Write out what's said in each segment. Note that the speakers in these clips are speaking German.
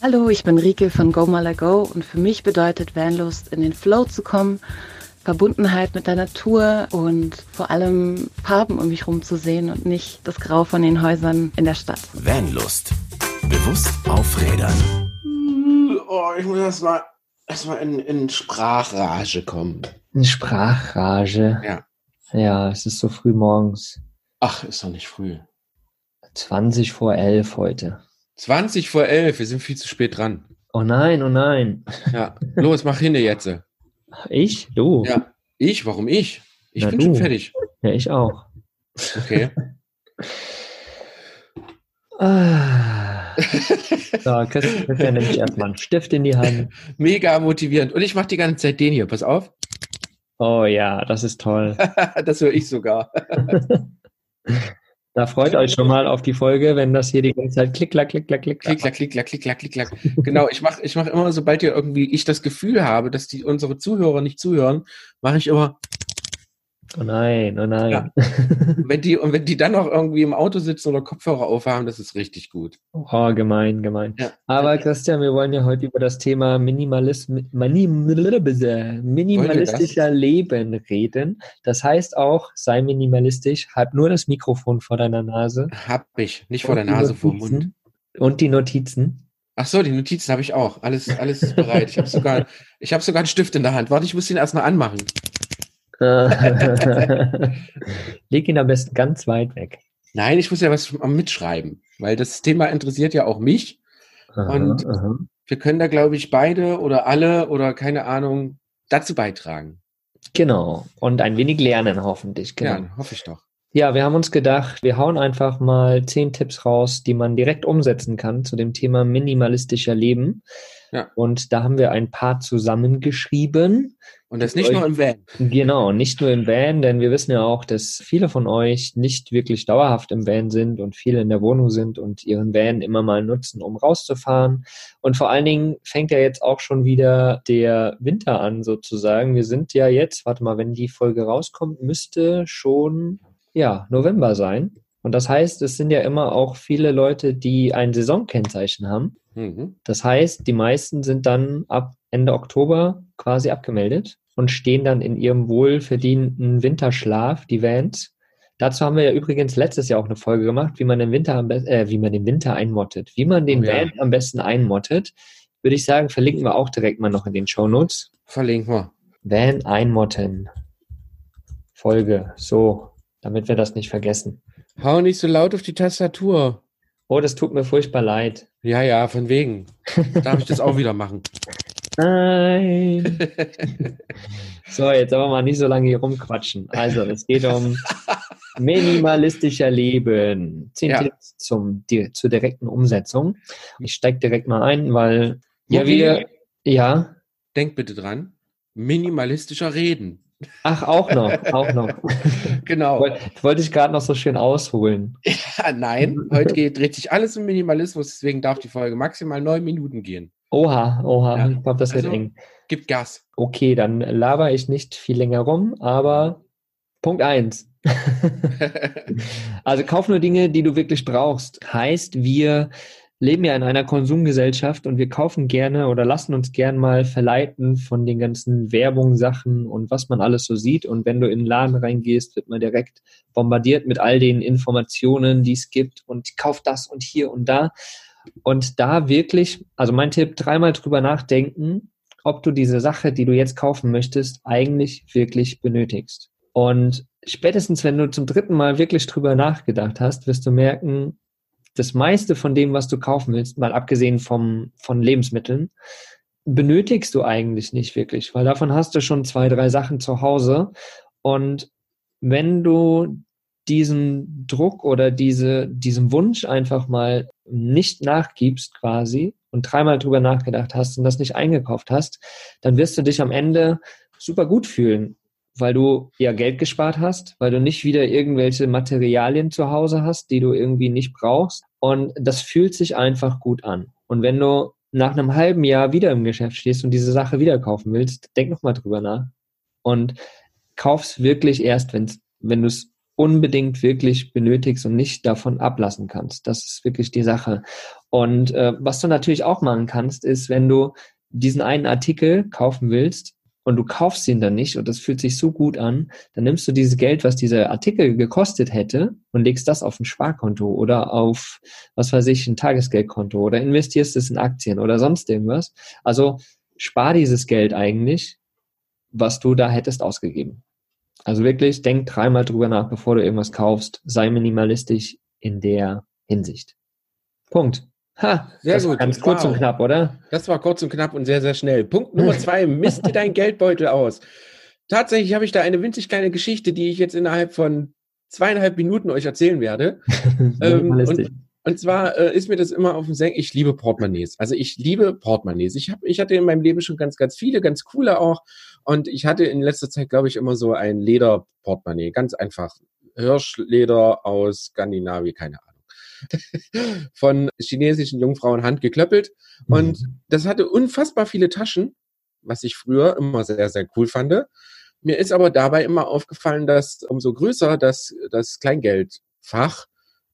Hallo, ich bin Rike von Go Mala Go und für mich bedeutet Vanlust in den Flow zu kommen, Verbundenheit mit der Natur und vor allem Farben um mich herum zu sehen und nicht das Grau von den Häusern in der Stadt. Vanlust. Bewusst aufrädern. Oh, ich muss erstmal erstmal in, in Sprachrage kommen. In Sprachrage? Ja. Ja, es ist so früh morgens. Ach, ist doch nicht früh. 20 vor 11 heute. 20 vor 11, wir sind viel zu spät dran. Oh nein, oh nein. Ja, los, mach hin jetzt. Ich? Du? Ja, ich? Warum ich? Ich Na, bin du. schon fertig. Ja, ich auch. Okay. Ah. So, Christian nimmt sich erstmal einen Stift in die Hand. Mega motivierend. Und ich mache die ganze Zeit den hier. Pass auf. Oh ja, das ist toll. das höre ich sogar. Da freut euch schon mal auf die Folge, wenn das hier die ganze Zeit klick, klack, klick, klack, klick, Klick, klack, klick, klack, klick, klack, klick, klack. Genau, ich mache ich mach immer, sobald ihr irgendwie ich das Gefühl habe, dass die unsere Zuhörer nicht zuhören, mache ich immer, Oh nein, oh nein. Ja. wenn die, und wenn die dann noch irgendwie im Auto sitzen oder Kopfhörer aufhaben, das ist richtig gut. Oh, gemein, gemein. Ja. Aber Christian, wir wollen ja heute über das Thema Minimalism, Minim- minimalistischer Leben reden. Das heißt auch, sei minimalistisch, halt nur das Mikrofon vor deiner Nase. Hab ich. Nicht vor der Und Nase, vor dem Mund. Und die Notizen. Ach so, die Notizen habe ich auch. Alles, alles ist bereit. Ich habe sogar, ich habe sogar einen Stift in der Hand. Warte, ich muss den erst mal anmachen. Leg ihn am besten ganz weit weg. Nein, ich muss ja was mitschreiben, weil das Thema interessiert ja auch mich. Und- aha. Wir können da, glaube ich, beide oder alle oder keine Ahnung dazu beitragen. Genau. Und ein wenig lernen, hoffentlich. Genau. Ja, hoffe ich doch. Ja, wir haben uns gedacht, wir hauen einfach mal zehn Tipps raus, die man direkt umsetzen kann zu dem Thema minimalistischer Leben. Ja. Und da haben wir ein paar zusammengeschrieben. Und das nicht nur im Van. Genau, nicht nur im Van, denn wir wissen ja auch, dass viele von euch nicht wirklich dauerhaft im Van sind und viele in der Wohnung sind und ihren Van immer mal nutzen, um rauszufahren. Und vor allen Dingen fängt ja jetzt auch schon wieder der Winter an, sozusagen. Wir sind ja jetzt, warte mal, wenn die Folge rauskommt, müsste schon, ja, November sein. Und das heißt, es sind ja immer auch viele Leute, die ein Saisonkennzeichen haben. Mhm. Das heißt, die meisten sind dann ab Ende Oktober quasi abgemeldet und stehen dann in ihrem wohlverdienten Winterschlaf, die Vans. Dazu haben wir ja übrigens letztes Jahr auch eine Folge gemacht, wie man den Winter äh, wie man den Winter einmottet. Wie man den Oh ja. Van am besten einmottet, würde ich sagen, verlinken wir auch direkt mal noch in den Show Notes. Verlinken wir. Van einmotten. Folge. So, damit wir das nicht vergessen. Hau nicht so laut auf die Tastatur. Oh, das tut mir furchtbar leid. Ja, ja, von wegen. Darf ich das auch wieder machen? Nein. So, jetzt aber mal nicht so lange hier rumquatschen. Also, es geht um minimalistischer Leben. Zehn Ja. Tipps zum, di- zur direkten Umsetzung. Ich steige direkt mal ein, weil ja, wir, ja, Denk bitte dran. Minimalistischer Reden. Ach, auch noch, auch noch. Genau. Woll- Wollte ich gerade noch so schön ausholen. Ja, nein, heute geht, dreht sich alles um Minimalismus, deswegen darf die Folge maximal neun Minuten gehen. Oha, oha, Ja. ich glaube, das wird Also- eng. Gib Gas. Okay, dann laber ich nicht viel länger rum, aber Punkt eins. Also kauf nur Dinge, die du wirklich brauchst. Heißt, wir leben ja in einer Konsumgesellschaft und wir kaufen gerne oder lassen uns gern mal verleiten von den ganzen Werbungssachen und was man alles so sieht. Und wenn du in den Laden reingehst, wird man direkt bombardiert mit all den Informationen, die es gibt und kauf das und hier und da. Und da wirklich, also mein Tipp, dreimal drüber nachdenken, ob du diese Sache, die du jetzt kaufen möchtest, eigentlich wirklich benötigst. Und spätestens, wenn du zum dritten Mal wirklich drüber nachgedacht hast, wirst du merken, das meiste von dem, was du kaufen willst, mal abgesehen vom, von Lebensmitteln, benötigst du eigentlich nicht wirklich, weil davon hast du schon zwei, drei Sachen zu Hause. Und wenn du diesen Druck oder diese, diesem Wunsch einfach mal nicht nachgibst quasi und dreimal drüber nachgedacht hast und das nicht eingekauft hast, dann wirst du dich am Ende super gut fühlen, weil du ja Geld gespart hast, weil du nicht wieder irgendwelche Materialien zu Hause hast, die du irgendwie nicht brauchst. Und das fühlt sich einfach gut an. Und wenn du nach einem halben Jahr wieder im Geschäft stehst und diese Sache wieder kaufen willst, denk nochmal drüber nach und kauf's wirklich erst, wenn's, wenn du es unbedingt wirklich benötigst und nicht davon ablassen kannst. Das ist wirklich die Sache. Und äh, was du natürlich auch machen kannst, ist, wenn du diesen einen Artikel kaufen willst und du kaufst ihn dann nicht und das fühlt sich so gut an, dann nimmst du dieses Geld, was dieser Artikel gekostet hätte und legst das auf ein Sparkonto oder auf, was weiß ich, ein Tagesgeldkonto oder investierst es in Aktien oder sonst irgendwas. Also spar dieses Geld eigentlich, was du da hättest ausgegeben. Also wirklich, denk dreimal drüber nach, bevor du irgendwas kaufst. Sei minimalistisch in der Hinsicht. Punkt. Ha, sehr das gut. War ganz kurz wow. und knapp, oder? Das war kurz und knapp und sehr, sehr schnell. Punkt Nummer zwei, misst dir dein Geldbeutel aus. Tatsächlich habe ich da eine winzig kleine Geschichte, die ich jetzt innerhalb von zweieinhalb Minuten euch erzählen werde. ähm, und, und, zwar äh, ist mir das immer auf dem Senk, ich liebe Portemonnaies. Also ich liebe Portemonnaies. Ich, hab, ich hatte in meinem Leben schon ganz, ganz viele, ganz coole auch. Und ich hatte in letzter Zeit, glaube ich, immer so ein Lederportemonnaie. Ganz einfach. Hirschleder aus Skandinavien, keine Ahnung von chinesischen Jungfrauen handgeklöppelt. Und mhm. das hatte unfassbar viele Taschen, was ich früher immer sehr, sehr cool fand. Mir ist aber dabei immer aufgefallen, dass umso größer das, das Kleingeldfach,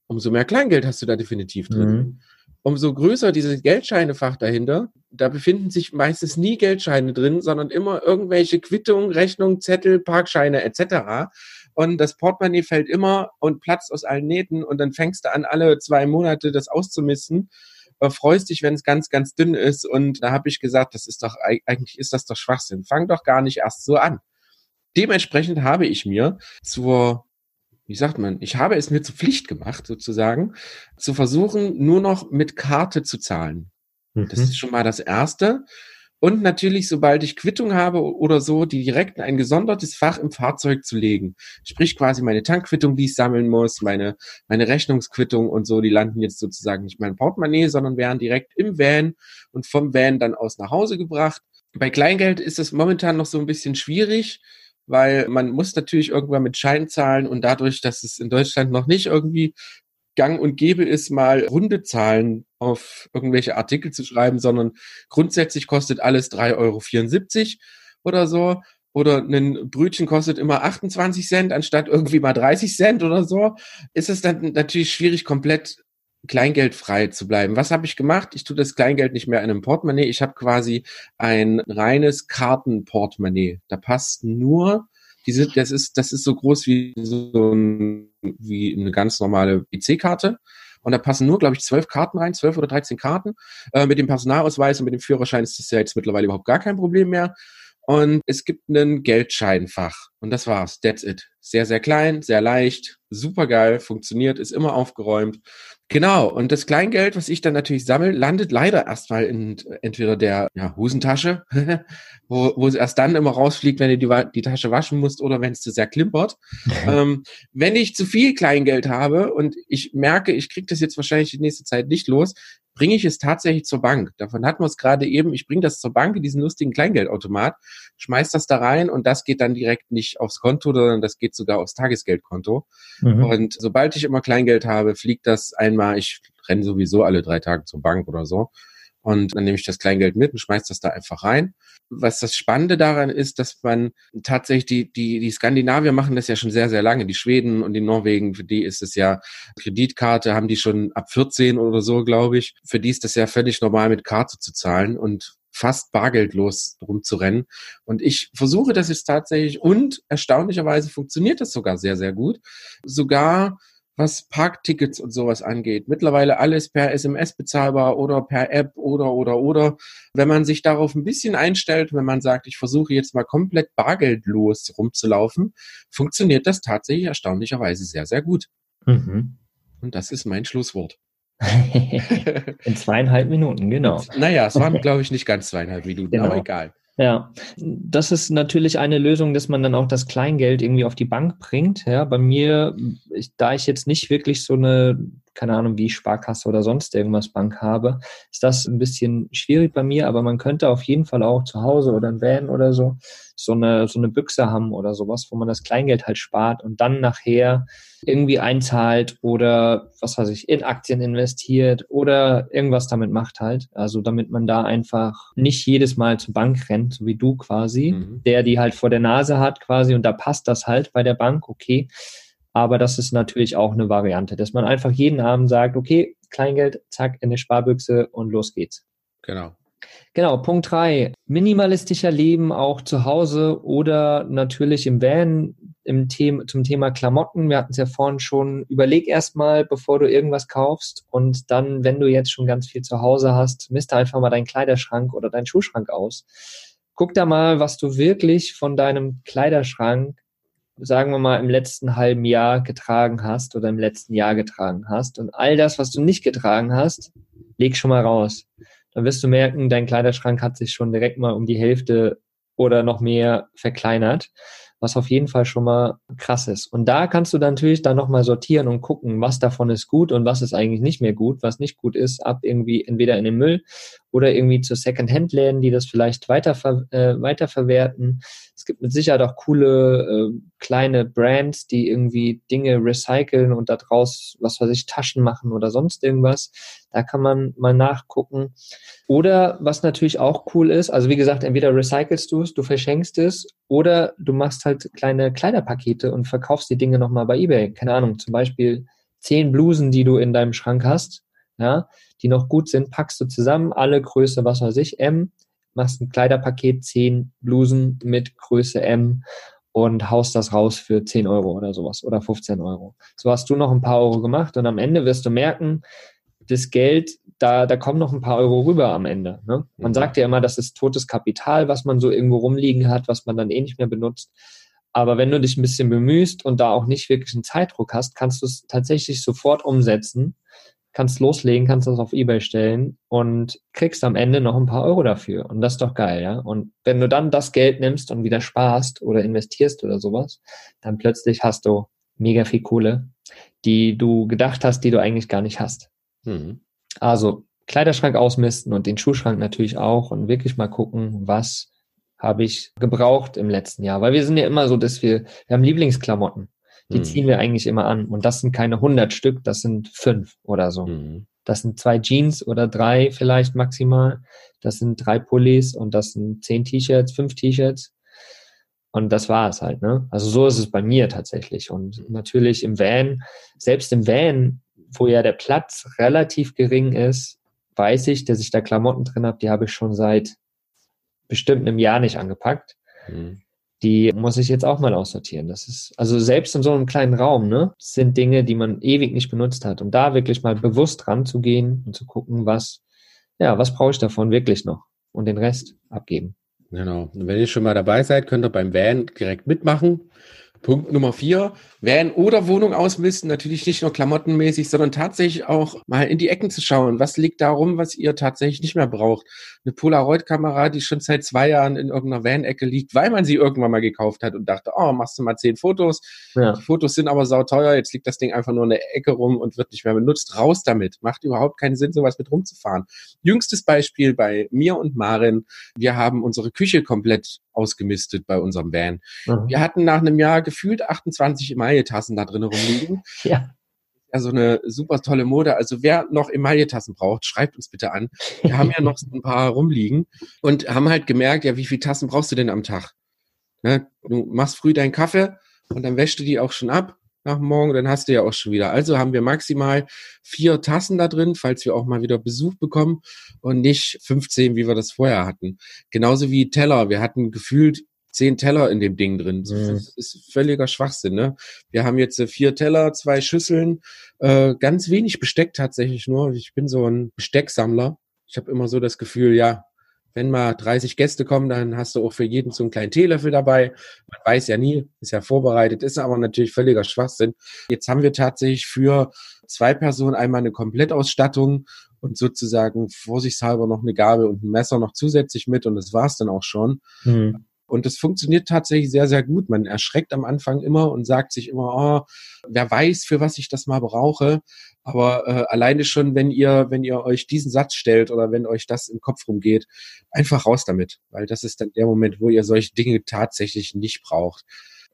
umso mehr Kleingeld hast du da definitiv drin. Mhm. Umso größer dieses Geldscheinefach dahinter, da befinden sich meistens nie Geldscheine drin, sondern immer irgendwelche Quittungen, Rechnungen, Zettel, Parkscheine etc und das Portemonnaie fällt immer und platzt aus allen Nähten und dann fängst du an, alle zwei Monate das auszumisten. Äh, freust dich, wenn es ganz, ganz dünn ist. Und da habe ich gesagt, das ist doch, eigentlich ist das doch Schwachsinn. Fang doch gar nicht erst so an. Dementsprechend habe ich mir zur wie sagt man, ich habe es mir zur Pflicht gemacht, sozusagen, zu versuchen, nur noch mit Karte zu zahlen. Mhm. Das ist schon mal das Erste. Und natürlich, sobald ich Quittung habe oder so, die direkt in ein gesondertes Fach im Fahrzeug zu legen. Sprich quasi meine Tankquittung, die ich sammeln muss, meine, meine Rechnungsquittung und so, die landen jetzt sozusagen nicht in meinem Portemonnaie, sondern werden direkt im Van und vom Van dann aus nach Hause gebracht. Bei Kleingeld ist es momentan noch so ein bisschen schwierig, weil man muss natürlich irgendwann mit Schein zahlen und dadurch, dass es in Deutschland noch nicht irgendwie gang und gäbe ist, mal runde Zahlen auf irgendwelche Artikel zu schreiben, sondern grundsätzlich kostet alles 3,74 Euro oder so. Oder ein Brötchen kostet immer 28 Cent anstatt irgendwie mal 30 Cent oder so. Ist es dann natürlich schwierig, komplett kleingeldfrei zu bleiben. Was habe ich gemacht? Ich tue das Kleingeld nicht mehr in einem Portemonnaie. Ich habe quasi ein reines Kartenportemonnaie. Da passt nur diese, das ist, das ist so groß wie so ein, wie eine ganz normale IC-Karte. Und da passen nur, glaube ich, zwölf Karten rein, zwölf oder dreizehn Karten. Äh, mit dem Personalausweis und mit dem Führerschein ist das ja jetzt mittlerweile überhaupt gar kein Problem mehr. Und es gibt einen Geldscheinfach. Und das war's. That's it. Sehr, sehr klein, sehr leicht, super geil, funktioniert, ist immer aufgeräumt. Genau, und das Kleingeld, was ich dann natürlich sammle, landet leider erstmal in entweder der ja, Hosentasche, wo, wo es erst dann immer rausfliegt, wenn du die, die Tasche waschen musst oder wenn es zu sehr klimpert. ähm, wenn ich zu viel Kleingeld habe und ich merke, ich kriege das jetzt wahrscheinlich die nächste Zeit nicht los, bringe ich es tatsächlich zur Bank. Davon hatten wir es gerade eben. Ich bringe das zur Bank in diesen lustigen Kleingeldautomat, schmeiß das da rein und das geht dann direkt nicht aufs Konto, sondern das geht sogar aufs Tagesgeldkonto. Mhm. Und sobald ich immer Kleingeld habe, fliegt das einmal, ich renne sowieso alle drei Tage zur Bank oder so. Und dann nehme ich das Kleingeld mit und schmeiß das da einfach rein. Was das Spannende daran ist, dass man tatsächlich die, die, die Skandinavier machen das ja schon sehr, sehr lange. Die Schweden und die Norwegen, für die ist es ja Kreditkarte, haben die schon ab 14 oder so, glaube ich. Für die ist das ja völlig normal, mit Karte zu zahlen und fast bargeldlos rumzurennen. Und ich versuche das jetzt tatsächlich und erstaunlicherweise funktioniert das sogar sehr, sehr gut. Sogar was Parktickets und sowas angeht. Mittlerweile alles per SMS bezahlbar oder per App oder oder oder. Wenn man sich darauf ein bisschen einstellt, wenn man sagt, ich versuche jetzt mal komplett bargeldlos rumzulaufen, funktioniert das tatsächlich erstaunlicherweise sehr, sehr gut. Mhm. Und das ist mein Schlusswort. In zweieinhalb Minuten, genau. Naja, es waren, glaube ich, nicht ganz zweieinhalb Minuten, genau. aber egal. Ja, das ist natürlich eine Lösung, dass man dann auch das Kleingeld irgendwie auf die Bank bringt. Ja, bei mir, ich, da ich jetzt nicht wirklich so eine, keine Ahnung, wie Sparkasse oder sonst irgendwas Bank habe, ist das ein bisschen schwierig bei mir, aber man könnte auf jeden Fall auch zu Hause oder ein Van oder so so eine, so eine Büchse haben oder sowas, wo man das Kleingeld halt spart und dann nachher irgendwie einzahlt oder was weiß ich, in Aktien investiert oder irgendwas damit macht halt. Also damit man da einfach nicht jedes Mal zur Bank rennt, so wie du quasi, mhm. der die halt vor der Nase hat quasi und da passt das halt bei der Bank, okay. Aber das ist natürlich auch eine Variante, dass man einfach jeden Abend sagt, okay, Kleingeld, zack, in die Sparbüchse und los geht's. Genau. Genau, Punkt drei. Minimalistischer Leben auch zu Hause oder natürlich im Van im Thema, zum Thema Klamotten. Wir hatten es ja vorhin schon. Überleg erstmal, bevor du irgendwas kaufst und dann, wenn du jetzt schon ganz viel zu Hause hast, misste einfach mal deinen Kleiderschrank oder deinen Schuhschrank aus. Guck da mal, was du wirklich von deinem Kleiderschrank, sagen wir mal, im letzten halben Jahr getragen hast oder im letzten Jahr getragen hast. Und all das, was du nicht getragen hast, leg schon mal raus dann wirst du merken, dein Kleiderschrank hat sich schon direkt mal um die Hälfte oder noch mehr verkleinert, was auf jeden Fall schon mal krass ist. Und da kannst du dann natürlich dann nochmal sortieren und gucken, was davon ist gut und was ist eigentlich nicht mehr gut. Was nicht gut ist, ab irgendwie entweder in den Müll oder irgendwie zu Second-Hand-Läden, die das vielleicht weiter, äh, weiterverwerten. Es gibt mit Sicherheit auch coole äh, kleine Brands, die irgendwie Dinge recyceln und daraus, was weiß ich, Taschen machen oder sonst irgendwas. Da kann man mal nachgucken. Oder was natürlich auch cool ist, also wie gesagt, entweder recycelst du es, du verschenkst es, oder du machst halt kleine Kleiderpakete und verkaufst die Dinge nochmal bei eBay. Keine Ahnung, zum Beispiel zehn Blusen, die du in deinem Schrank hast, ja, die noch gut sind, packst du zusammen, alle Größe, was weiß ich, M, machst ein Kleiderpaket, zehn Blusen mit Größe M und haust das raus für 10 Euro oder sowas oder 15 Euro. So hast du noch ein paar Euro gemacht und am Ende wirst du merken, das Geld, da, da kommen noch ein paar Euro rüber am Ende. Ne? Man mhm. sagt ja immer, das ist totes Kapital, was man so irgendwo rumliegen hat, was man dann eh nicht mehr benutzt. Aber wenn du dich ein bisschen bemühst und da auch nicht wirklich einen Zeitdruck hast, kannst du es tatsächlich sofort umsetzen kannst loslegen, kannst das auf Ebay stellen und kriegst am Ende noch ein paar Euro dafür. Und das ist doch geil, ja. Und wenn du dann das Geld nimmst und wieder sparst oder investierst oder sowas, dann plötzlich hast du mega viel Kohle, die du gedacht hast, die du eigentlich gar nicht hast. Mhm. Also Kleiderschrank ausmisten und den Schuhschrank natürlich auch und wirklich mal gucken, was habe ich gebraucht im letzten Jahr. Weil wir sind ja immer so, dass wir, wir haben Lieblingsklamotten. Die mhm. ziehen wir eigentlich immer an. Und das sind keine 100 Stück, das sind fünf oder so. Mhm. Das sind zwei Jeans oder drei vielleicht maximal. Das sind drei Pullis und das sind zehn T-Shirts, fünf T-Shirts. Und das war es halt, ne? Also so ist es bei mir tatsächlich. Und natürlich im Van, selbst im Van, wo ja der Platz relativ gering ist, weiß ich, dass ich da Klamotten drin habe, die habe ich schon seit bestimmt einem Jahr nicht angepackt. Mhm die muss ich jetzt auch mal aussortieren. Das ist, also selbst in so einem kleinen Raum, ne, sind Dinge, die man ewig nicht benutzt hat. Und da wirklich mal bewusst ranzugehen und zu gucken, was, ja, was brauche ich davon wirklich noch? Und den Rest abgeben. Genau. Und wenn ihr schon mal dabei seid, könnt ihr beim Van direkt mitmachen. Punkt Nummer vier, Van oder Wohnung ausmisten, natürlich nicht nur klamottenmäßig, sondern tatsächlich auch mal in die Ecken zu schauen. Was liegt da rum, was ihr tatsächlich nicht mehr braucht? Eine Polaroid-Kamera, die schon seit zwei Jahren in irgendeiner Van-Ecke liegt, weil man sie irgendwann mal gekauft hat und dachte, oh, machst du mal zehn Fotos. Ja. Die Fotos sind aber sauteuer, jetzt liegt das Ding einfach nur in der Ecke rum und wird nicht mehr benutzt. Raus damit. Macht überhaupt keinen Sinn, sowas mit rumzufahren. Jüngstes Beispiel bei mir und Marin. Wir haben unsere Küche komplett ausgemistet bei unserem Van. Mhm. Wir hatten nach einem Jahr gefühlt 28 Emaille-Tassen da drin rumliegen. Ja. Ja, so eine super tolle Mode. Also wer noch Emaille-Tassen braucht, schreibt uns bitte an. Wir haben ja noch so ein paar rumliegen und haben halt gemerkt, ja, wie viele Tassen brauchst du denn am Tag? Ne? Du machst früh deinen Kaffee und dann wäschst du die auch schon ab nach morgen, dann hast du ja auch schon wieder. Also haben wir maximal vier Tassen da drin, falls wir auch mal wieder Besuch bekommen und nicht 15, wie wir das vorher hatten. Genauso wie Teller. Wir hatten gefühlt zehn Teller in dem Ding drin. Mhm. Das ist völliger Schwachsinn. Ne? Wir haben jetzt äh, vier Teller, zwei Schüsseln, äh, ganz wenig Besteck tatsächlich nur. Ich bin so ein Bestecksammler. Ich habe immer so das Gefühl, ja, wenn mal 30 Gäste kommen, dann hast du auch für jeden so einen kleinen Teelöffel dabei. Man weiß ja nie, ist ja vorbereitet, ist aber natürlich völliger Schwachsinn. Jetzt haben wir tatsächlich für zwei Personen einmal eine Komplettausstattung und sozusagen vorsichtshalber noch eine Gabel und ein Messer noch zusätzlich mit und das war's dann auch schon. Mhm. Und das funktioniert tatsächlich sehr, sehr gut. Man erschreckt am Anfang immer und sagt sich immer, oh, wer weiß, für was ich das mal brauche. Aber äh, alleine schon, wenn ihr, wenn ihr euch diesen Satz stellt oder wenn euch das im Kopf rumgeht, einfach raus damit. Weil das ist dann der Moment, wo ihr solche Dinge tatsächlich nicht braucht.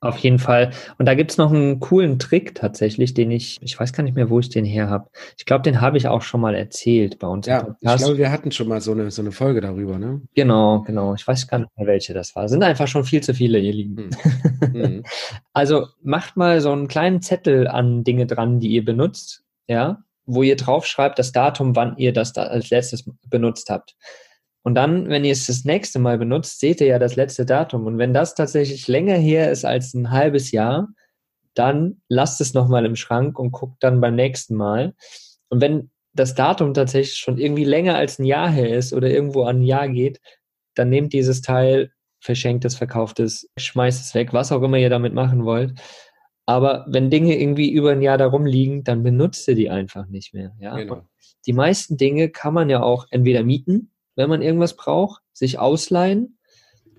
Auf jeden Fall. Und da gibt's noch einen coolen Trick tatsächlich, den ich, ich weiß gar nicht mehr, wo ich den her habe. Ich glaube, den habe ich auch schon mal erzählt bei uns. Ja, ich glaube, wir hatten schon mal so eine, so eine Folge darüber, ne? Genau, genau. Ich weiß gar nicht mehr, welche das war. Sind einfach schon viel zu viele, ihr Lieben. Hm. also macht mal so einen kleinen Zettel an Dinge dran, die ihr benutzt, ja, wo ihr draufschreibt das Datum, wann ihr das da als letztes benutzt habt. Und dann, wenn ihr es das nächste Mal benutzt, seht ihr ja das letzte Datum. Und wenn das tatsächlich länger her ist als ein halbes Jahr, dann lasst es nochmal im Schrank und guckt dann beim nächsten Mal. Und wenn das Datum tatsächlich schon irgendwie länger als ein Jahr her ist oder irgendwo an ein Jahr geht, dann nehmt dieses Teil, verschenkt es, verkauft es, schmeißt es weg, was auch immer ihr damit machen wollt. Aber wenn Dinge irgendwie über ein Jahr da rumliegen, dann benutzt ihr die einfach nicht mehr. Ja? Genau. Die meisten Dinge kann man ja auch entweder mieten, wenn man irgendwas braucht, sich ausleihen.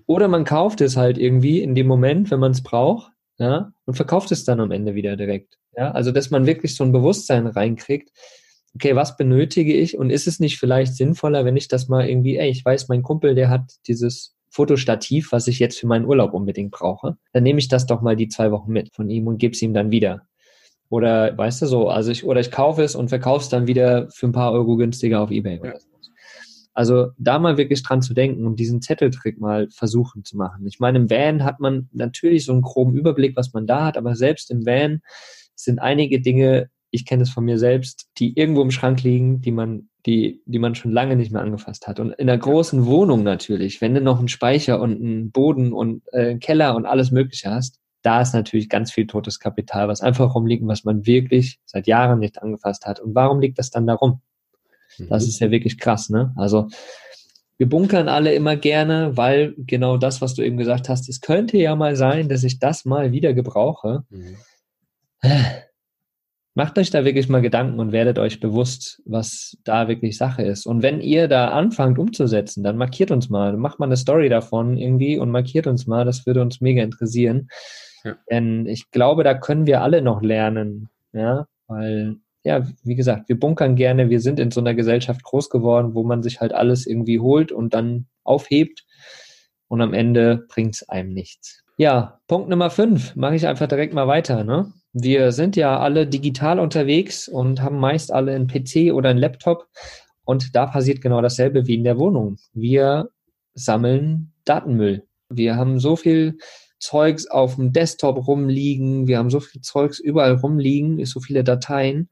Oder man kauft es halt irgendwie in dem Moment, wenn man es braucht, ja, und verkauft es dann am Ende wieder direkt. Ja, also dass man wirklich so ein Bewusstsein reinkriegt, okay, was benötige ich und ist es nicht vielleicht sinnvoller, wenn ich das mal irgendwie, ey, ich weiß, mein Kumpel, der hat dieses Fotostativ, was ich jetzt für meinen Urlaub unbedingt brauche, dann nehme ich das doch mal die zwei Wochen mit von ihm und gebe es ihm dann wieder. Oder weißt du so, also ich, oder ich kaufe es und verkaufe es dann wieder für ein paar Euro günstiger auf Ebay ja. oder so. Also da mal wirklich dran zu denken und diesen Zetteltrick mal versuchen zu machen. Ich meine, im Van hat man natürlich so einen groben Überblick, was man da hat, aber selbst im Van sind einige Dinge, ich kenne es von mir selbst, die irgendwo im Schrank liegen, die man, die, die man schon lange nicht mehr angefasst hat. Und in einer großen Wohnung natürlich, wenn du noch einen Speicher und einen Boden und äh, einen Keller und alles Mögliche hast, da ist natürlich ganz viel totes Kapital, was einfach rumliegt, was man wirklich seit Jahren nicht angefasst hat. Und warum liegt das dann da rum? Das mhm. ist ja wirklich krass, ne? Also wir bunkern alle immer gerne, weil genau das, was du eben gesagt hast, es könnte ja mal sein, dass ich das mal wieder gebrauche. Mhm. Macht euch da wirklich mal Gedanken und werdet euch bewusst, was da wirklich Sache ist. Und wenn ihr da anfangt umzusetzen, dann markiert uns mal, macht mal eine Story davon irgendwie und markiert uns mal, das würde uns mega interessieren. Ja. Denn ich glaube, da können wir alle noch lernen, ja, weil ja, wie gesagt, wir bunkern gerne, wir sind in so einer Gesellschaft groß geworden, wo man sich halt alles irgendwie holt und dann aufhebt und am Ende bringt es einem nichts. Ja, Punkt Nummer fünf, mache ich einfach direkt mal weiter. Ne? Wir sind ja alle digital unterwegs und haben meist alle einen PC oder einen Laptop und da passiert genau dasselbe wie in der Wohnung. Wir sammeln Datenmüll. Wir haben so viel Zeugs auf dem Desktop rumliegen, wir haben so viel Zeugs überall rumliegen, so viele Dateien.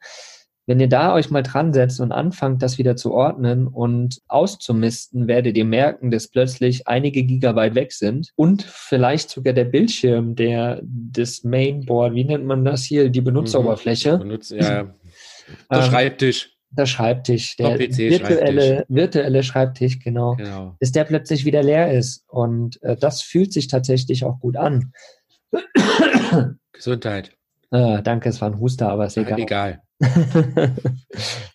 Wenn ihr da euch mal dran setzt und anfangt, das wieder zu ordnen und auszumisten, werdet ihr merken, dass plötzlich einige Gigabyte weg sind und vielleicht sogar der Bildschirm, der das Mainboard, wie nennt man das hier, die Benutzeroberfläche. Mhm. Benutz, ja, der ähm, Schreibtisch der Schreibtisch, der virtuelle, Schreibtisch. virtuelle Schreibtisch, genau, genau, dass der plötzlich wieder leer ist. Und äh, das fühlt sich tatsächlich auch gut an. Gesundheit. Ah, danke, es war ein Huster, aber ist egal. egal.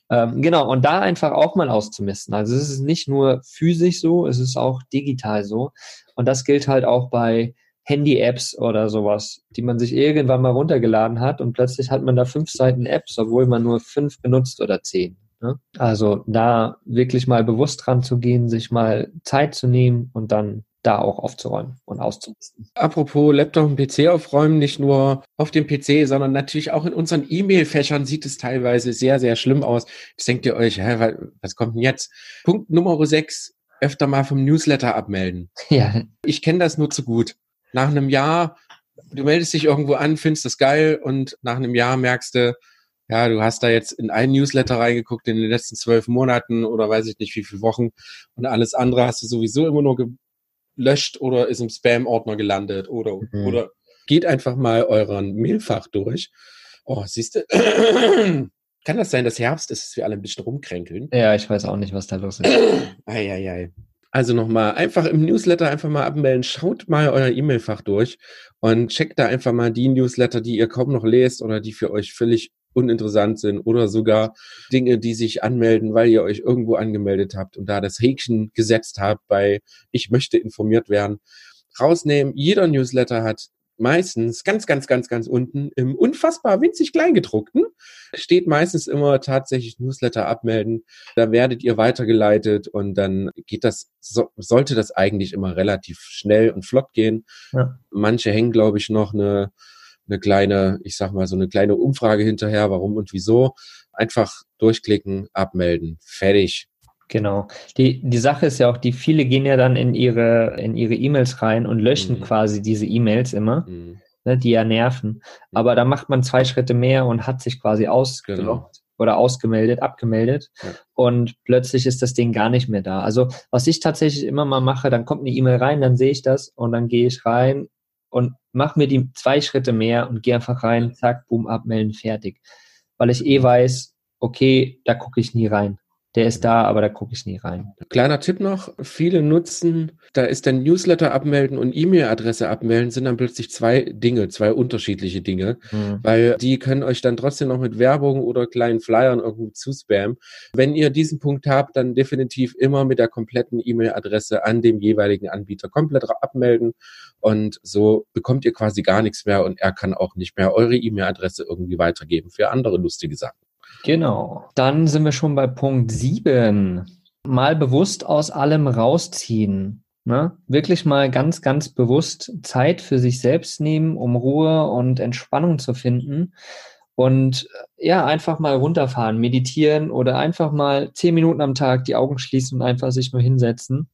ähm, genau, und da einfach auch mal auszumisten. Also es ist nicht nur physisch so, es ist auch digital so. Und das gilt halt auch bei Handy-Apps oder sowas, die man sich irgendwann mal runtergeladen hat und plötzlich hat man da fünf Seiten Apps, obwohl man nur fünf benutzt oder zehn. Ne? Also da wirklich mal bewusst dran zu gehen, sich mal Zeit zu nehmen und dann da auch aufzuräumen und auszumisten. Apropos Laptop und PC aufräumen, nicht nur auf dem PC, sondern natürlich auch in unseren E-Mail-Fächern sieht es teilweise sehr, sehr schlimm aus. Jetzt denkt ihr euch, hä, was kommt denn jetzt? Punkt Nummer 6, öfter mal vom Newsletter abmelden. Ja. Ich kenne das nur zu gut nach einem Jahr, du meldest dich irgendwo an, findest das geil und nach einem Jahr merkst du, ja, du hast da jetzt in einen Newsletter reingeguckt in den letzten zwölf Monaten oder weiß ich nicht wie viele Wochen und alles andere hast du sowieso immer nur gelöscht oder ist im Spam-Ordner gelandet oder, mhm. oder geht einfach mal euren Mailfach durch. Oh, siehst du, kann das sein, dass Herbst ist, dass wir alle ein bisschen rumkränkeln? Ja, ich weiß auch nicht, was da los ist. Eieiei. Also nochmal, einfach im Newsletter einfach mal abmelden. Schaut mal euer E-Mail-Fach durch und checkt da einfach mal die Newsletter, die ihr kaum noch lest oder die für euch völlig uninteressant sind oder sogar Dinge, die sich anmelden, weil ihr euch irgendwo angemeldet habt und da das Häkchen gesetzt habt bei ich möchte informiert werden. Rausnehmen. Jeder Newsletter hat meistens ganz, ganz, ganz, ganz unten im unfassbar winzig Kleingedruckten steht meistens immer tatsächlich Newsletter abmelden. Da werdet ihr weitergeleitet und dann geht das, so, sollte das eigentlich immer relativ schnell und flott gehen. Ja. Manche hängen, glaube ich, noch eine, eine kleine, ich sag mal, so eine kleine Umfrage hinterher, warum und wieso. Einfach durchklicken, abmelden, fertig. Genau. Die, die Sache ist ja auch, die viele gehen ja dann in ihre, in ihre E-Mails rein und löschen mhm. quasi diese E-Mails immer, mhm. ne, die ja nerven. Mhm. Aber da macht man zwei Schritte mehr und hat sich quasi ausgelockt genau. oder ausgemeldet, abgemeldet. Ja. Und plötzlich ist das Ding gar nicht mehr da. Also, was ich tatsächlich immer mal mache, dann kommt eine E-Mail rein, dann sehe ich das und dann gehe ich rein und mache mir die zwei Schritte mehr und gehe einfach rein, zack, boom, abmelden, fertig. Weil ich eh weiß, okay, da gucke ich nie rein der ist da, aber da gucke ich nie rein. Kleiner Tipp noch, viele nutzen, da ist dann Newsletter abmelden und E-Mail-Adresse abmelden, sind dann plötzlich zwei Dinge, zwei unterschiedliche Dinge, mhm. weil die können euch dann trotzdem noch mit Werbung oder kleinen Flyern irgendwie zuspammen. Wenn ihr diesen Punkt habt, dann definitiv immer mit der kompletten E-Mail-Adresse an dem jeweiligen Anbieter komplett abmelden und so bekommt ihr quasi gar nichts mehr und er kann auch nicht mehr eure E-Mail-Adresse irgendwie weitergeben für andere lustige Sachen. Genau. Dann sind wir schon bei Punkt 7. Mal bewusst aus allem rausziehen. Ne? Wirklich mal ganz, ganz bewusst Zeit für sich selbst nehmen, um Ruhe und Entspannung zu finden. Und ja, einfach mal runterfahren, meditieren oder einfach mal zehn Minuten am Tag die Augen schließen und einfach sich nur hinsetzen.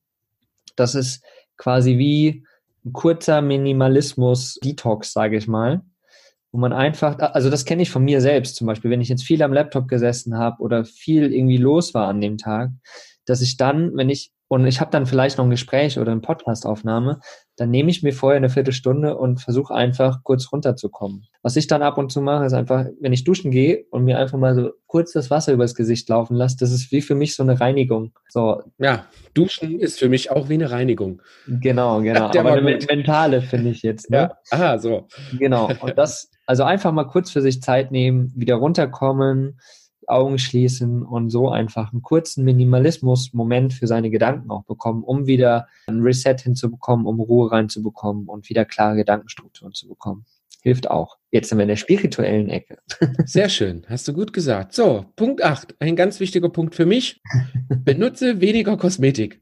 Das ist quasi wie ein kurzer Minimalismus-Detox, sage ich mal wo man einfach, also das kenne ich von mir selbst zum Beispiel, wenn ich jetzt viel am Laptop gesessen habe oder viel irgendwie los war an dem Tag, dass ich dann, wenn ich, und ich habe dann vielleicht noch ein Gespräch oder eine Podcastaufnahme, dann nehme ich mir vorher eine Viertelstunde und versuche einfach kurz runterzukommen. Was ich dann ab und zu mache, ist einfach, wenn ich duschen gehe und mir einfach mal so kurz das Wasser übers Gesicht laufen lasse, das ist wie für mich so eine Reinigung. So. Ja, duschen ist für mich auch wie eine Reinigung. Genau, genau. Aber eine gut. mentale finde ich jetzt. Ne? Ja, aha, so. Genau. Und das, also einfach mal kurz für sich Zeit nehmen, wieder runterkommen, Augen schließen und so einfach einen kurzen Minimalismus-Moment für seine Gedanken auch bekommen, um wieder ein Reset hinzubekommen, um Ruhe reinzubekommen und wieder klare Gedankenstrukturen zu bekommen. Hilft auch. Jetzt sind wir in der spirituellen Ecke. Sehr schön, hast du gut gesagt. So, Punkt 8, ein ganz wichtiger Punkt für mich. Benutze weniger Kosmetik.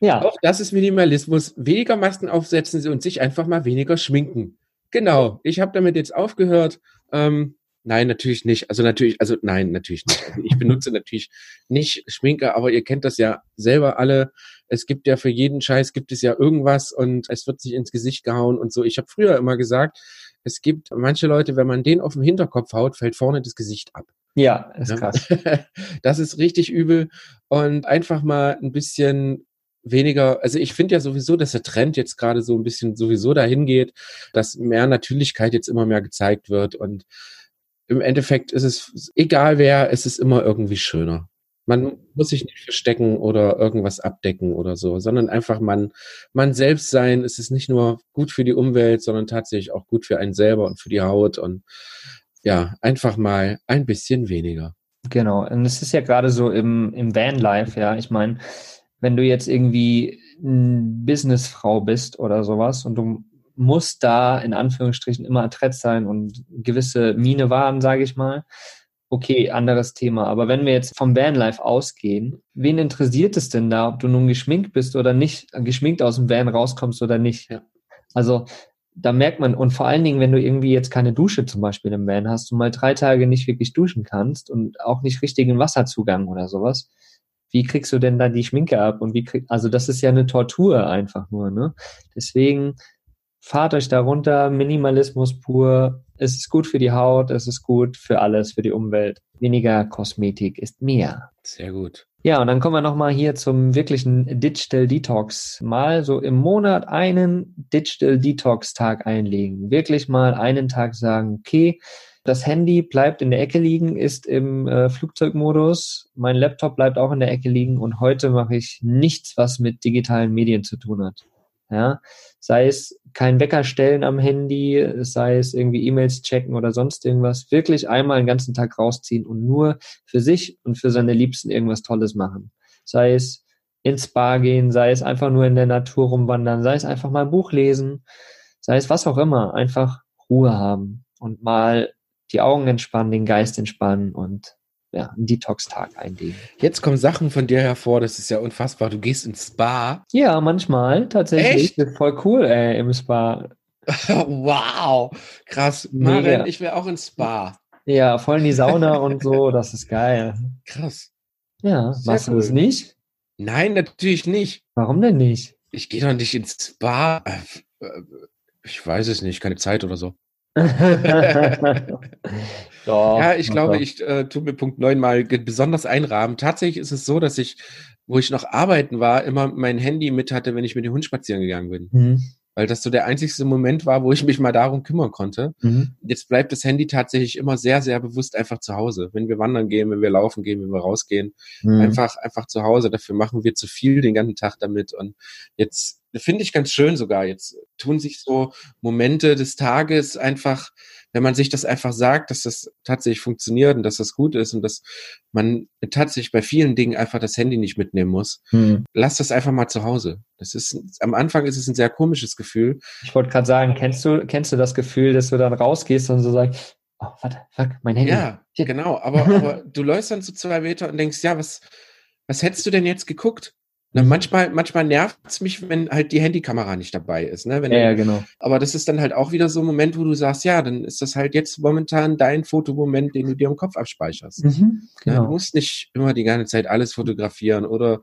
Ja. Auch das ist Minimalismus. Weniger Masken aufsetzen und sich einfach mal weniger schminken. Genau, ich habe damit jetzt aufgehört. Ähm, nein, natürlich nicht. Also natürlich, also nein, natürlich nicht. Also ich benutze natürlich nicht Schminke, aber ihr kennt das ja selber alle. Es gibt ja für jeden Scheiß gibt es ja irgendwas und es wird sich ins Gesicht gehauen und so. Ich habe früher immer gesagt, es gibt manche Leute, wenn man den auf den Hinterkopf haut, fällt vorne das Gesicht ab. Ja, ist krass. das ist richtig übel und einfach mal ein bisschen weniger, also ich finde ja sowieso, dass der Trend jetzt gerade so ein bisschen sowieso dahin geht, dass mehr Natürlichkeit jetzt immer mehr gezeigt wird und im Endeffekt ist es, egal wer, es ist immer irgendwie schöner. Man muss sich nicht verstecken oder irgendwas abdecken oder so, sondern einfach man, man selbst sein. Es ist nicht nur gut für die Umwelt, sondern tatsächlich auch gut für einen selber und für die Haut und ja, einfach mal ein bisschen weniger. Genau. Und es ist ja gerade so im, im Vanlife, ja. Ich meine, wenn du jetzt irgendwie eine Businessfrau bist oder sowas und du musst da in Anführungsstrichen immer adrett sein und gewisse Mine wahren, sage ich mal. Okay, anderes Thema. Aber wenn wir jetzt vom Vanlife ausgehen, wen interessiert es denn da, ob du nun geschminkt bist oder nicht, geschminkt aus dem Van rauskommst oder nicht? Ja. Also da merkt man, und vor allen Dingen, wenn du irgendwie jetzt keine Dusche zum Beispiel im Van hast und mal drei Tage nicht wirklich duschen kannst und auch nicht richtigen Wasserzugang oder sowas, wie kriegst du denn da die Schminke ab und wie krieg, also das ist ja eine Tortur einfach nur, ne? Deswegen fahrt euch darunter, Minimalismus pur, es ist gut für die Haut, es ist gut für alles, für die Umwelt. Weniger Kosmetik ist mehr. Sehr gut. Ja, und dann kommen wir nochmal hier zum wirklichen Digital Detox. Mal so im Monat einen Digital Detox Tag einlegen. Wirklich mal einen Tag sagen, okay, das Handy bleibt in der Ecke liegen, ist im äh, Flugzeugmodus. Mein Laptop bleibt auch in der Ecke liegen und heute mache ich nichts, was mit digitalen Medien zu tun hat. Ja, sei es kein Wecker stellen am Handy, sei es irgendwie E-Mails checken oder sonst irgendwas. Wirklich einmal den ganzen Tag rausziehen und nur für sich und für seine Liebsten irgendwas Tolles machen. Sei es ins Spa gehen, sei es einfach nur in der Natur rumwandern, sei es einfach mal ein Buch lesen, sei es was auch immer, einfach Ruhe haben und mal die Augen entspannen, den Geist entspannen und ja, einen Detox-Tag einlegen. Jetzt kommen Sachen von dir hervor, das ist ja unfassbar. Du gehst ins Spa. Ja, manchmal tatsächlich. Echt? Voll cool, ey, im Spa. wow, krass. Maren, ich will auch ins Spa. Ja, voll in die Sauna und so, das ist geil. Krass. Ja, Sehr machst cool. du das nicht? Nein, natürlich nicht. Warum denn nicht? Ich gehe doch nicht ins Spa. Äh, äh, ich weiß es nicht, keine Zeit oder so. ja, ich glaube, ich äh, tue mir Punkt 9 mal besonders einrahmen. Tatsächlich ist es so, dass ich, wo ich noch arbeiten war, immer mein Handy mit hatte, wenn ich mit dem Hund spazieren gegangen bin. Mhm weil das so der einzigste Moment war, wo ich mich mal darum kümmern konnte. Mhm. Jetzt bleibt das Handy tatsächlich immer sehr, sehr bewusst einfach zu Hause. Wenn wir wandern gehen, wenn wir laufen gehen, wenn wir rausgehen, mhm. einfach, einfach zu Hause. Dafür machen wir zu viel den ganzen Tag damit. Und jetzt finde ich ganz schön sogar. Jetzt tun sich so Momente des Tages einfach wenn man sich das einfach sagt, dass das tatsächlich funktioniert und dass das gut ist und dass man tatsächlich bei vielen Dingen einfach das Handy nicht mitnehmen muss, hm. lass das einfach mal zu Hause. Das ist am Anfang ist es ein sehr komisches Gefühl. Ich wollte gerade sagen, kennst du kennst du das Gefühl, dass du dann rausgehst und so sagst, oh, warte, fuck, mein Handy. Ja, genau. Aber, aber du läufst dann so zwei Meter und denkst, ja, was was hättest du denn jetzt geguckt? Na, manchmal, manchmal nervt es mich, wenn halt die Handykamera nicht dabei ist. Ne? Wenn ja, ja, genau. Aber das ist dann halt auch wieder so ein Moment, wo du sagst, ja, dann ist das halt jetzt momentan dein Fotomoment, den du dir im Kopf abspeicherst. Mhm, genau. ja, du musst nicht immer die ganze Zeit alles fotografieren oder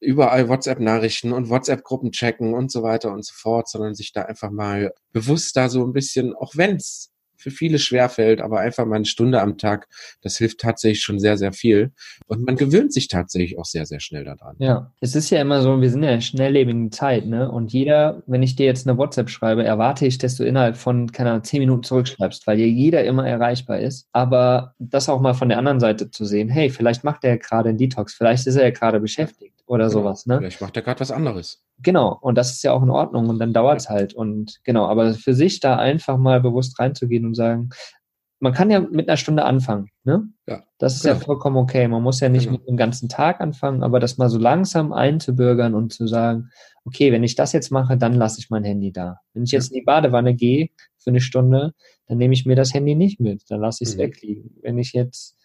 überall WhatsApp-Nachrichten und WhatsApp-Gruppen checken und so weiter und so fort, sondern sich da einfach mal bewusst da so ein bisschen, auch wenn's für viele schwerfällt, aber einfach mal eine Stunde am Tag, das hilft tatsächlich schon sehr, sehr viel. Und man gewöhnt sich tatsächlich auch sehr, sehr schnell daran. Ja, es ist ja immer so, wir sind ja in schnelllebigen Zeit, ne? Und jeder, wenn ich dir jetzt eine WhatsApp schreibe, erwarte ich, dass du innerhalb von, keine Ahnung, zehn Minuten zurückschreibst, weil dir jeder immer erreichbar ist. Aber das auch mal von der anderen Seite zu sehen, hey, vielleicht macht er gerade einen Detox, vielleicht ist er ja gerade beschäftigt oder genau. sowas, ne? Vielleicht macht er gerade was anderes. Genau, und das ist ja auch in Ordnung und dann dauert es halt. Und genau, aber für sich da einfach mal bewusst reinzugehen und sagen, man kann ja mit einer Stunde anfangen, ne? Ja. Das ist genau. ja vollkommen okay. Man muss ja nicht genau. mit dem ganzen Tag anfangen, aber das mal so langsam einzubürgern und zu sagen, okay, wenn ich das jetzt mache, dann lasse ich mein Handy da. Wenn ich jetzt in die Badewanne gehe für eine Stunde, dann nehme ich mir das Handy nicht mit, dann lasse ich es mhm. wegliegen. Wenn ich jetzt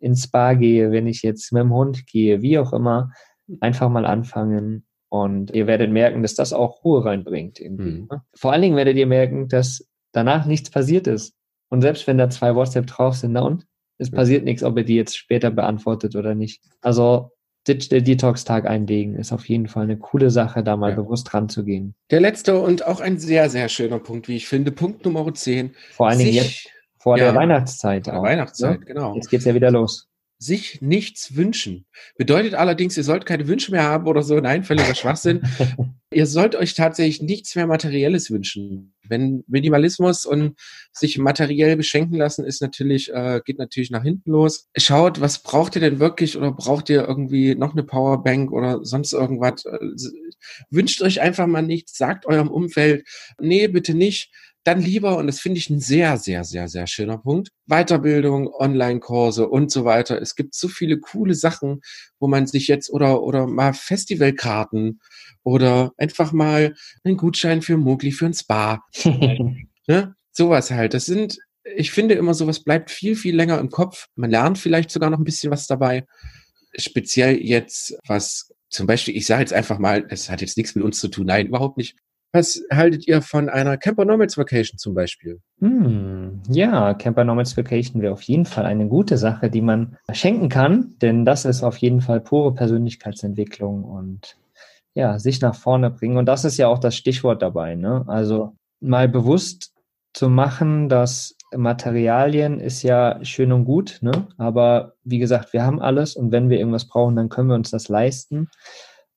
ins Spa gehe, wenn ich jetzt mit dem Hund gehe, wie auch immer, einfach mal anfangen und ihr werdet merken, dass das auch Ruhe reinbringt. Mhm. Ne? Vor allen Dingen werdet ihr merken, dass danach nichts passiert ist. Und selbst wenn da zwei WhatsApp drauf sind, na und? Es passiert nichts, ob ihr die jetzt später beantwortet oder nicht. Also Digital Detox Tag einlegen ist auf jeden Fall eine coole Sache, da mal ja. bewusst ranzugehen. Der letzte und auch ein sehr, sehr schöner Punkt, wie ich finde. Punkt Nummer 10. Vor allen Dingen jetzt vor ja, der Weihnachtszeit. Vor der auch, Weihnachtszeit, ne? genau. Jetzt geht's ja wieder los sich nichts wünschen. Bedeutet allerdings, ihr sollt keine Wünsche mehr haben oder so. Nein, völliger Schwachsinn. ihr sollt euch tatsächlich nichts mehr Materielles wünschen. Wenn Minimalismus und sich materiell beschenken lassen ist natürlich, äh, geht natürlich nach hinten los. Schaut, was braucht ihr denn wirklich oder braucht ihr irgendwie noch eine Powerbank oder sonst irgendwas? Äh, wünscht euch einfach mal nichts, sagt eurem Umfeld, nee, bitte nicht dann lieber, und das finde ich ein sehr, sehr, sehr, sehr schöner Punkt, Weiterbildung, Online-Kurse und so weiter. Es gibt so viele coole Sachen, wo man sich jetzt oder, oder mal Festivalkarten oder einfach mal einen Gutschein für Mogli für ein Spa. ne? Sowas halt. Das sind, ich finde immer, sowas bleibt viel, viel länger im Kopf. Man lernt vielleicht sogar noch ein bisschen was dabei. Speziell jetzt, was zum Beispiel, ich sage jetzt einfach mal, es hat jetzt nichts mit uns zu tun, nein, überhaupt nicht. Was haltet ihr von einer Camper Nomads Vacation zum Beispiel? Hm, ja, Camper Nomads Vacation wäre auf jeden Fall eine gute Sache, die man schenken kann, denn das ist auf jeden Fall pure Persönlichkeitsentwicklung und ja, sich nach vorne bringen. Und das ist ja auch das Stichwort dabei. Ne? Also mal bewusst zu machen, dass Materialien ist ja schön und gut, ne? aber wie gesagt, wir haben alles und wenn wir irgendwas brauchen, dann können wir uns das leisten.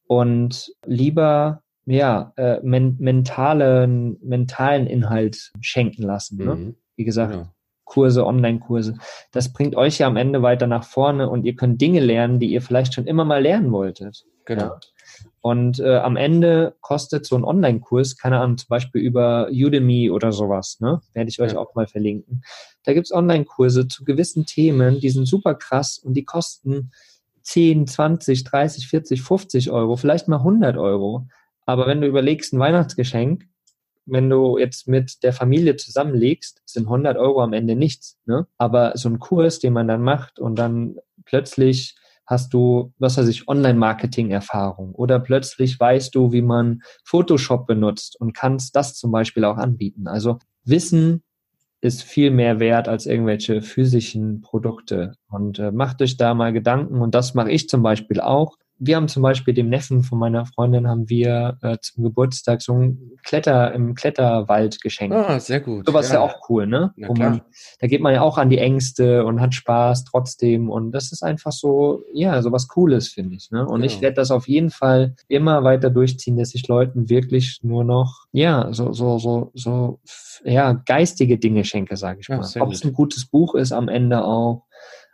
Und lieber ja, äh, men mentalen, mentalen Inhalt schenken lassen. Ne? Mhm. Wie gesagt, ja. Kurse, Online-Kurse. Das bringt euch ja am Ende weiter nach vorne und ihr könnt Dinge lernen, die ihr vielleicht schon immer mal lernen wolltet. Genau. Ja. Und äh, am Ende kostet so ein Online-Kurs, keine Ahnung, zum Beispiel über Udemy oder sowas, ne? Werde ich euch ja. auch mal verlinken. Da gibt's Online-Kurse zu gewissen Themen, die sind super krass und die kosten 10, 20, 30, 40, 50 Euro, vielleicht mal 100 Euro. Aber wenn du überlegst, ein Weihnachtsgeschenk, wenn du jetzt mit der Familie zusammenlegst, sind 100 Euro am Ende nichts. Ne? Aber so ein Kurs, den man dann macht und dann plötzlich hast du, was weiß ich, Online-Marketing-Erfahrung oder plötzlich weißt du, wie man Photoshop benutzt und kannst das zum Beispiel auch anbieten. Also Wissen ist viel mehr wert als irgendwelche physischen Produkte. Und äh, macht euch da mal Gedanken. Und das mache ich zum Beispiel auch wir haben zum Beispiel dem Neffen von meiner Freundin haben wir äh, zum Geburtstag so ein Kletter im Kletterwald geschenkt. Ah, sehr gut. Sowas ja. ist ja auch cool, ne? Man, da geht man ja auch an die Ängste und hat Spaß trotzdem. Und das ist einfach so, ja, so was Cooles, finde ich. Ne? Und ja. ich werde das auf jeden Fall immer weiter durchziehen, dass ich Leuten wirklich nur noch, ja, so, so, so, so, ja, geistige Dinge schenke, sage ich ja, mal. Ob es ein gutes Buch ist am Ende auch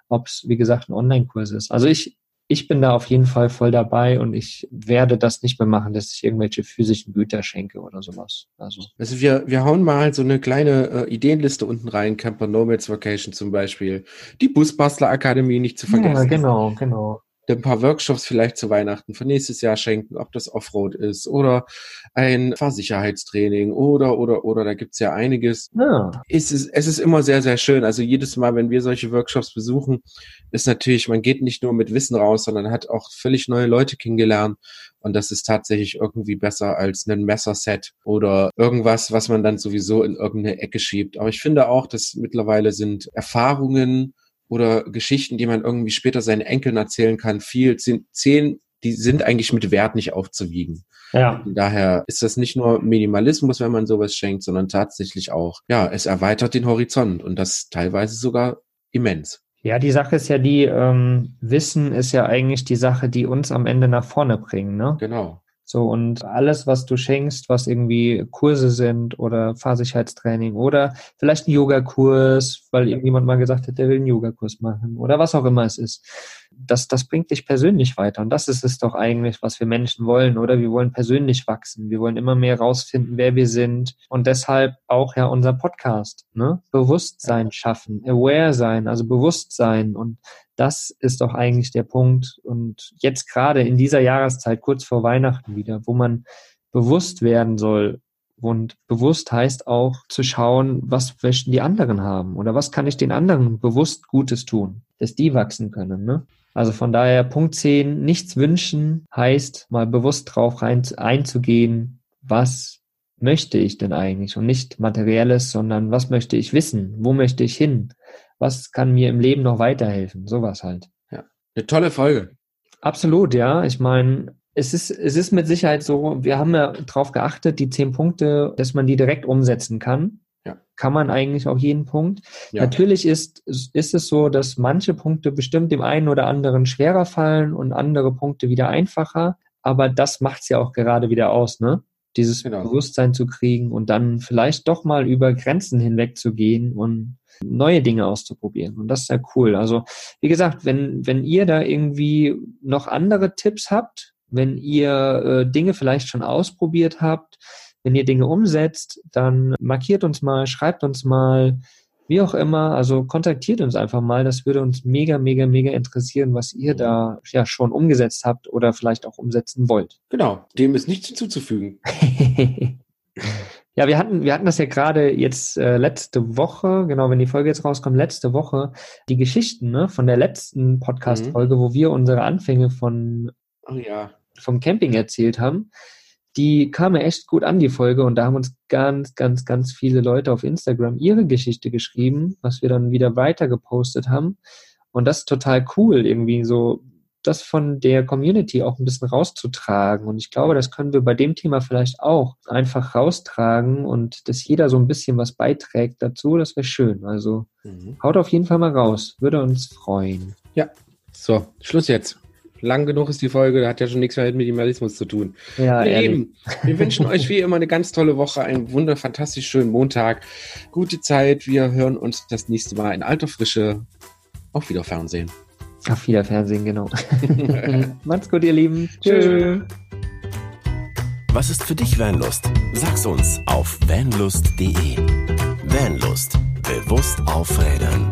ob es, wie gesagt, ein Online-Kurs ist. Also ich, ich bin da auf jeden Fall voll dabei und ich werde das nicht mehr machen, dass ich irgendwelche physischen Güter schenke oder sowas. Also, also wir, wir hauen mal so eine kleine äh, Ideenliste unten rein, Camper Nomads Vacation zum Beispiel, die Busbastler Akademie nicht zu vergessen. Ja, genau, genau ein paar Workshops vielleicht zu Weihnachten für nächstes Jahr schenken, ob das Offroad ist oder ein Fahrsicherheitstraining oder, oder, oder, da gibt's ja einiges. Ja. Es, ist, es ist immer sehr, sehr schön. Also jedes Mal, wenn wir solche Workshops besuchen, ist natürlich, man geht nicht nur mit Wissen raus, sondern hat auch völlig neue Leute kennengelernt. Und das ist tatsächlich irgendwie besser als ein Messerset oder irgendwas, was man dann sowieso in irgendeine Ecke schiebt. Aber ich finde auch, dass mittlerweile sind Erfahrungen, oder Geschichten, die man irgendwie später seinen Enkeln erzählen kann, viel, zehn, die sind eigentlich mit Wert nicht aufzuwiegen. Ja. Daher ist das nicht nur Minimalismus, wenn man sowas schenkt, sondern tatsächlich auch, ja, es erweitert den Horizont und das teilweise sogar immens. Ja, die Sache ist ja die, ähm, Wissen ist ja eigentlich die Sache, die uns am Ende nach vorne bringt, ne? Genau. So, und alles, was du schenkst, was irgendwie Kurse sind oder Fahrsicherheitstraining oder vielleicht ein Yogakurs, weil irgendjemand mal gesagt hat, der will einen Yogakurs machen oder was auch immer es ist das, das bringt dich persönlich weiter. Und das ist es doch eigentlich, was wir Menschen wollen, oder? Wir wollen persönlich wachsen. Wir wollen immer mehr rausfinden, wer wir sind. Und deshalb auch ja unser Podcast, ne? Bewusstsein schaffen, aware sein, also Bewusstsein. Und das ist doch eigentlich der Punkt. Und jetzt gerade in dieser Jahreszeit, kurz vor Weihnachten wieder, wo man bewusst werden soll, und bewusst heißt auch zu schauen, was möchten die anderen haben oder was kann ich den anderen bewusst Gutes tun, dass die wachsen können. Ne? Also von daher Punkt 10, nichts wünschen heißt mal bewusst drauf rein, einzugehen, was möchte ich denn eigentlich und nicht materielles, sondern was möchte ich wissen, wo möchte ich hin, was kann mir im Leben noch weiterhelfen, sowas halt. Ja, eine tolle Folge. Absolut, ja. Ich meine, es ist, es ist mit Sicherheit so, wir haben ja darauf geachtet, die zehn Punkte, dass man die direkt umsetzen kann. Kann man eigentlich auch jeden Punkt. Ja. Natürlich ist, ist es so, dass manche Punkte bestimmt dem einen oder anderen schwerer fallen und andere Punkte wieder einfacher. Aber das macht es ja auch gerade wieder aus, ne? Dieses genau. Bewusstsein zu kriegen und dann vielleicht doch mal über Grenzen hinweg zu gehen und neue Dinge auszuprobieren. Und das ist ja cool. Also, wie gesagt, wenn, wenn ihr da irgendwie noch andere Tipps habt, wenn ihr äh, Dinge vielleicht schon ausprobiert habt, wenn ihr Dinge umsetzt, dann markiert uns mal, schreibt uns mal, wie auch immer. Also kontaktiert uns einfach mal. Das würde uns mega, mega, mega interessieren, was ihr da ja schon umgesetzt habt oder vielleicht auch umsetzen wollt. Genau, dem ist nichts hinzuzufügen. Ja, wir hatten, wir hatten das ja gerade jetzt äh, letzte Woche, genau, wenn die Folge jetzt rauskommt, letzte Woche, die Geschichten ne, von der letzten Podcast-Folge, mhm. wo wir unsere Anfänge von, oh, ja. vom Camping erzählt haben die kam mir echt gut an, die Folge. Und da haben uns ganz, ganz, ganz viele Leute auf Instagram ihre Geschichte geschrieben, was wir dann wieder weiter gepostet haben. Und das ist total cool, irgendwie so das von der Community auch ein bisschen rauszutragen. Und ich glaube, das können wir bei dem Thema vielleicht auch einfach raustragen und dass jeder so ein bisschen was beiträgt dazu. Das wäre schön. Also mhm. haut auf jeden Fall mal raus. Würde uns freuen. Ja. So, Schluss jetzt. Lang genug ist die Folge, hat ja schon nichts mehr mit Minimalismus zu tun. Ja, Lieben, wir wünschen euch wie immer eine ganz tolle Woche, einen wunder fantastisch schönen Montag, gute Zeit. Wir hören uns das nächste Mal in alter Frische. Auf wieder Fernsehen. Auf wieder Fernsehen, genau. Macht's gut, ihr Lieben. Tschüss. Was ist für dich Vanlust? Sag's uns auf vanlust.de. Vanlust. Bewusst aufrädern.